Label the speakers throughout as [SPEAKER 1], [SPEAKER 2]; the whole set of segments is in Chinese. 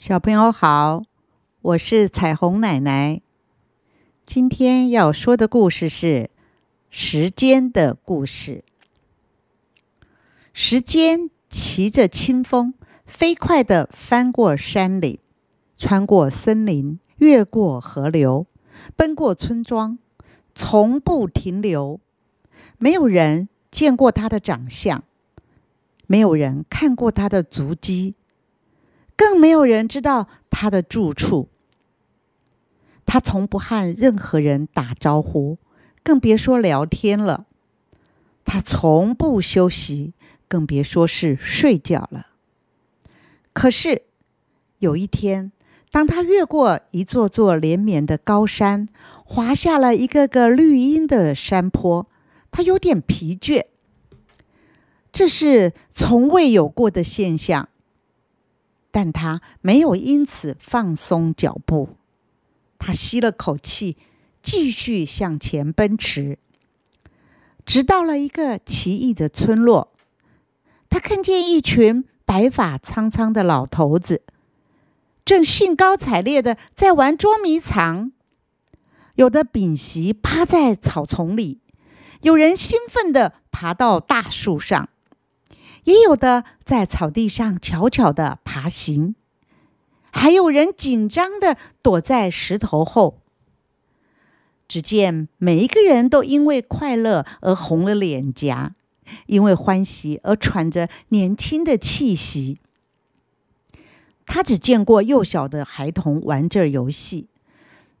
[SPEAKER 1] 小朋友好，我是彩虹奶奶。今天要说的故事是时间的故事。时间骑着清风，飞快地翻过山岭，穿过森林，越过河流，奔过村庄，从不停留。没有人见过他的长相，没有人看过他的足迹。更没有人知道他的住处。他从不和任何人打招呼，更别说聊天了。他从不休息，更别说是睡觉了。可是有一天，当他越过一座座连绵的高山，滑下了一个个绿荫的山坡，他有点疲倦。这是从未有过的现象。但他没有因此放松脚步，他吸了口气，继续向前奔驰，直到了一个奇异的村落。他看见一群白发苍苍的老头子，正兴高采烈的在玩捉迷藏，有的屏息趴在草丛里，有人兴奋的爬到大树上。也有的在草地上悄悄的爬行，还有人紧张的躲在石头后。只见每一个人都因为快乐而红了脸颊，因为欢喜而喘着年轻的气息。他只见过幼小的孩童玩这游戏，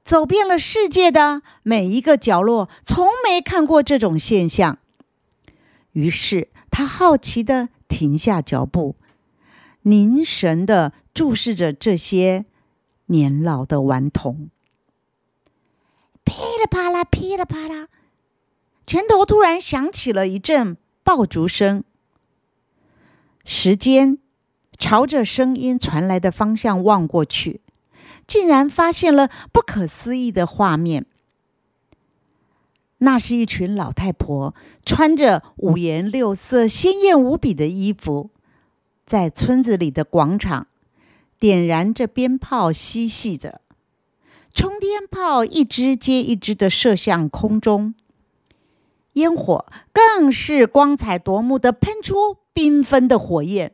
[SPEAKER 1] 走遍了世界的每一个角落，从没看过这种现象。于是他好奇的。停下脚步，凝神的注视着这些年老的顽童。噼里啪啦，噼里啪啦，前头突然响起了一阵爆竹声。时间朝着声音传来的方向望过去，竟然发现了不可思议的画面。那是一群老太婆，穿着五颜六色、鲜艳无比的衣服，在村子里的广场点燃着鞭炮，嬉戏着。冲天炮一支接一支的射向空中，烟火更是光彩夺目的喷出缤纷的火焰。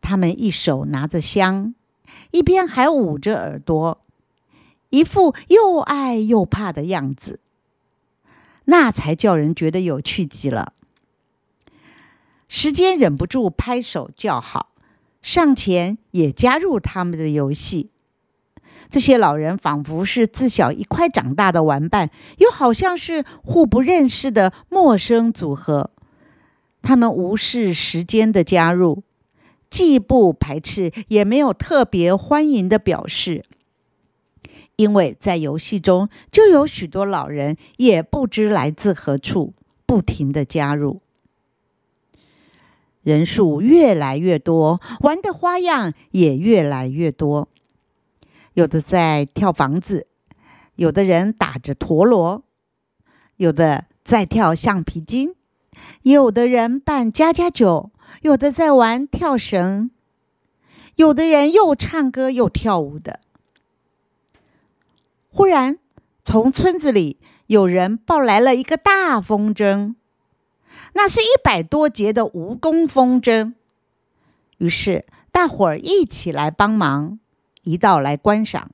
[SPEAKER 1] 他们一手拿着香，一边还捂着耳朵，一副又爱又怕的样子。那才叫人觉得有趣极了。时间忍不住拍手叫好，上前也加入他们的游戏。这些老人仿佛是自小一块长大的玩伴，又好像是互不认识的陌生组合。他们无视时间的加入，既不排斥，也没有特别欢迎的表示。因为在游戏中就有许多老人，也不知来自何处，不停的加入，人数越来越多，玩的花样也越来越多。有的在跳房子，有的人打着陀螺，有的在跳橡皮筋，有的人扮家家酒，有的在玩跳绳，有的人又唱歌又跳舞的。忽然，从村子里有人抱来了一个大风筝，那是一百多节的蜈蚣风筝。于是，大伙儿一起来帮忙，一道来观赏。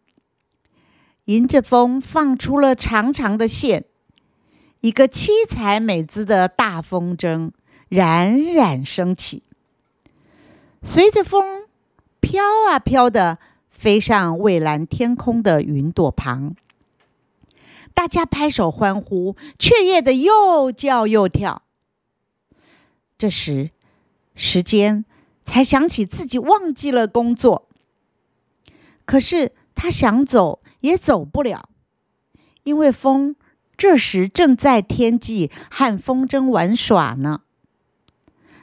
[SPEAKER 1] 迎着风，放出了长长的线，一个七彩美姿的大风筝冉冉升起，随着风飘啊飘的。飞上蔚蓝天空的云朵旁，大家拍手欢呼，雀跃的又叫又跳。这时，时间才想起自己忘记了工作。可是他想走也走不了，因为风这时正在天际和风筝玩耍呢。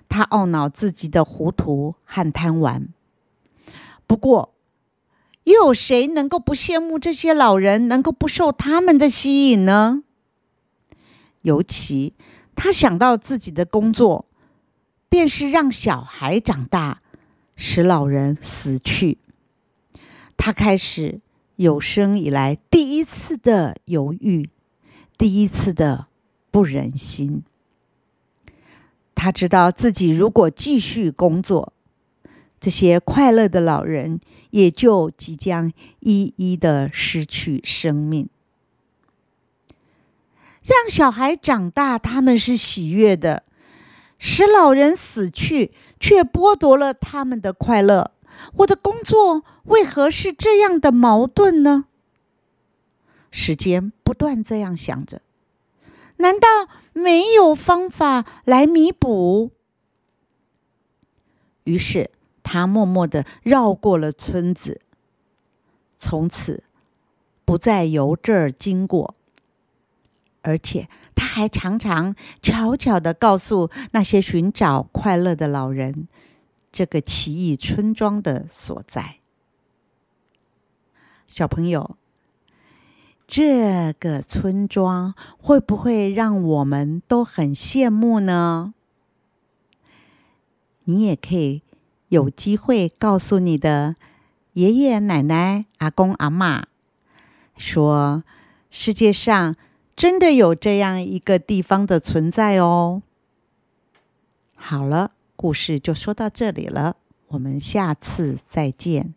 [SPEAKER 1] 他懊恼自己的糊涂和贪玩。不过，又有谁能够不羡慕这些老人，能够不受他们的吸引呢？尤其他想到自己的工作，便是让小孩长大，使老人死去。他开始有生以来第一次的犹豫，第一次的不忍心。他知道自己如果继续工作，这些快乐的老人也就即将一一的失去生命。让小孩长大，他们是喜悦的；使老人死去，却剥夺了他们的快乐。我的工作为何是这样的矛盾呢？时间不断这样想着。难道没有方法来弥补？于是他默默的绕过了村子，从此不再由这儿经过。而且他还常常悄悄的告诉那些寻找快乐的老人，这个奇异村庄的所在。小朋友。这个村庄会不会让我们都很羡慕呢？你也可以有机会告诉你的爷爷奶奶、阿公阿妈，说世界上真的有这样一个地方的存在哦。好了，故事就说到这里了，我们下次再见。